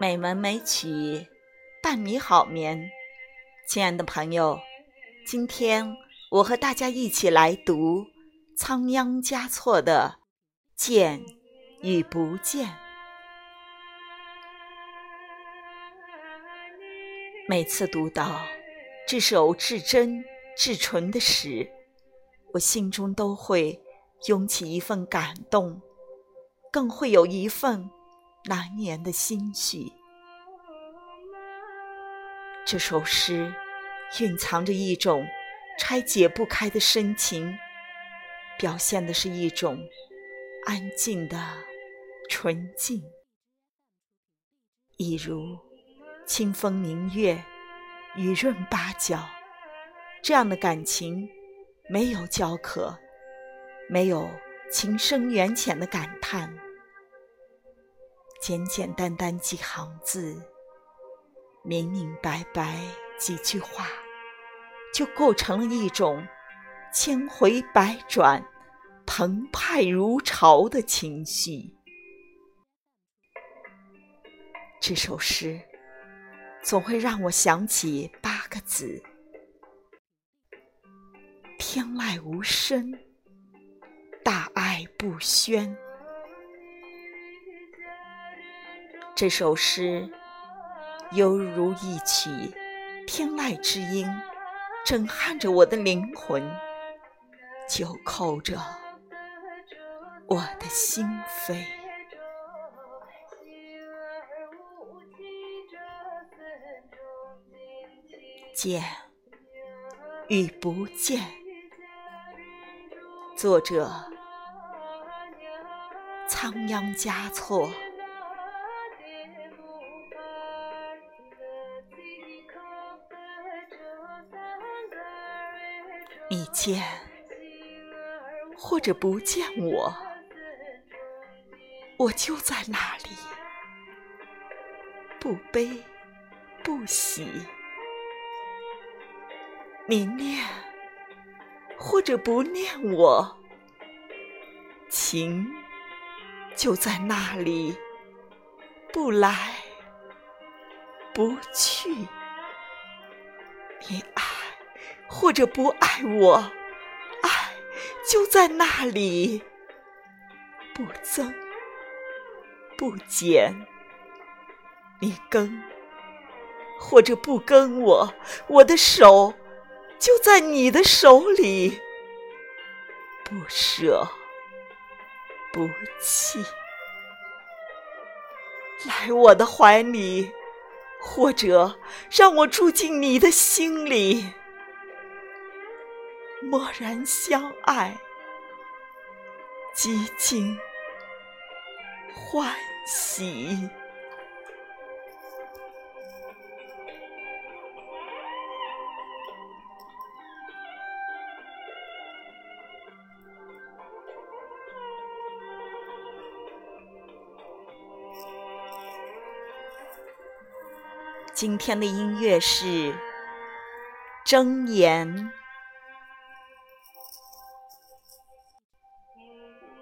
美文美曲伴你好眠，亲爱的朋友，今天我和大家一起来读仓央嘉措的《见与不见》。每次读到这首至真至纯的诗，我心中都会涌起一份感动，更会有一份。难言的心绪。这首诗蕴藏着一种拆解不开的深情，表现的是一种安静的纯净，一如清风明月、雨润八角这样的感情，没有焦渴，没有情深缘浅的感叹。简简单单几行字，明明白白几句话，就构成了一种千回百转、澎湃如潮的情绪。这首诗总会让我想起八个字：天籁无声，大爱不宣。这首诗犹如一曲天籁之音，震撼着我的灵魂，就扣着我的心扉。见与不见，作者仓央嘉措。你见或者不见我，我就在那里，不悲不喜；你念或者不念我，情就在那里，不来不去。或者不爱我，爱就在那里，不增不减。你跟或者不跟我，我的手就在你的手里，不舍不弃。来我的怀里，或者让我住进你的心里。默然相爱，极尽欢喜。今天的音乐是《睁眼》。